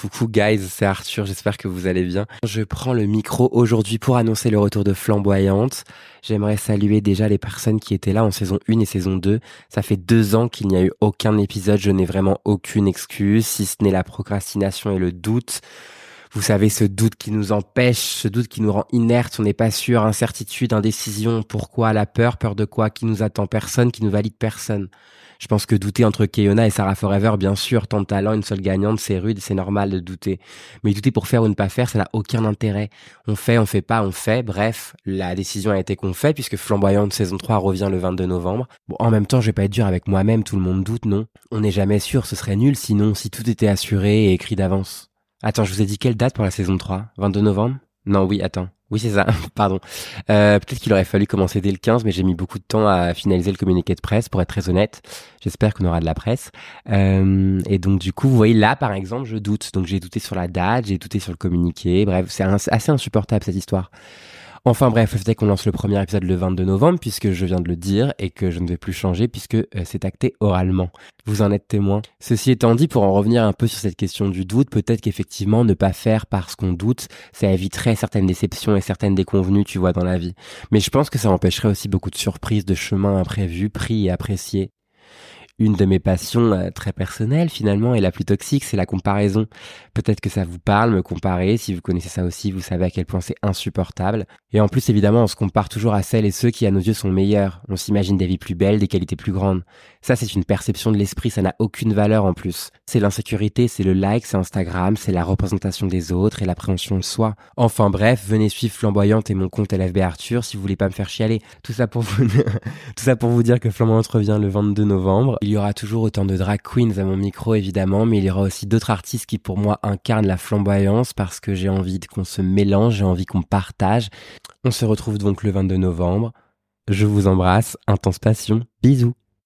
Coucou guys, c'est Arthur, j'espère que vous allez bien. Je prends le micro aujourd'hui pour annoncer le retour de Flamboyante. J'aimerais saluer déjà les personnes qui étaient là en saison 1 et saison 2. Ça fait deux ans qu'il n'y a eu aucun épisode, je n'ai vraiment aucune excuse, si ce n'est la procrastination et le doute. Vous savez, ce doute qui nous empêche, ce doute qui nous rend inerte, on n'est pas sûr, incertitude, indécision, pourquoi, la peur, peur de quoi, qui nous attend? Personne, qui nous valide personne. Je pense que douter entre Keyona et Sarah Forever, bien sûr, tant de talent, une seule gagnante, c'est rude, c'est normal de douter. Mais douter pour faire ou ne pas faire, ça n'a aucun intérêt. On fait, on fait pas, on fait. Bref, la décision a été qu'on fait puisque Flamboyante saison 3 revient le 22 novembre. Bon, en même temps, je vais pas être dur avec moi-même, tout le monde doute, non? On n'est jamais sûr, ce serait nul sinon, si tout était assuré et écrit d'avance. Attends, je vous ai dit quelle date pour la saison 3? 22 novembre? Non, oui, attends. Oui, c'est ça. Pardon. Euh, Peut-être qu'il aurait fallu commencer dès le 15, mais j'ai mis beaucoup de temps à finaliser le communiqué de presse, pour être très honnête. J'espère qu'on aura de la presse. Euh, et donc, du coup, vous voyez, là, par exemple, je doute. Donc, j'ai douté sur la date, j'ai douté sur le communiqué. Bref, c'est assez insupportable, cette histoire. Enfin bref, le fait qu'on lance le premier épisode le 22 novembre, puisque je viens de le dire, et que je ne vais plus changer, puisque euh, c'est acté oralement. Vous en êtes témoin. Ceci étant dit, pour en revenir un peu sur cette question du doute, peut-être qu'effectivement, ne pas faire parce qu'on doute, ça éviterait certaines déceptions et certaines déconvenues, tu vois, dans la vie. Mais je pense que ça empêcherait aussi beaucoup de surprises, de chemins imprévus, pris et appréciés une de mes passions euh, très personnelles finalement et la plus toxique, c'est la comparaison. Peut-être que ça vous parle, me comparer. Si vous connaissez ça aussi, vous savez à quel point c'est insupportable. Et en plus, évidemment, on se compare toujours à celles et ceux qui, à nos yeux, sont meilleurs. On s'imagine des vies plus belles, des qualités plus grandes. Ça, c'est une perception de l'esprit, ça n'a aucune valeur en plus. C'est l'insécurité, c'est le like, c'est Instagram, c'est la représentation des autres et l'appréhension de soi. Enfin bref, venez suivre Flamboyante et mon compte LFB Arthur si vous voulez pas me faire chialer. Tout ça pour vous, tout ça pour vous dire que Flamboyante revient le 22 novembre. Y aura toujours autant de drag queens à mon micro évidemment, mais il y aura aussi d'autres artistes qui pour moi incarnent la flamboyance parce que j'ai envie qu'on se mélange, j'ai envie qu'on partage. On se retrouve donc le 22 novembre. Je vous embrasse, intense passion, bisous.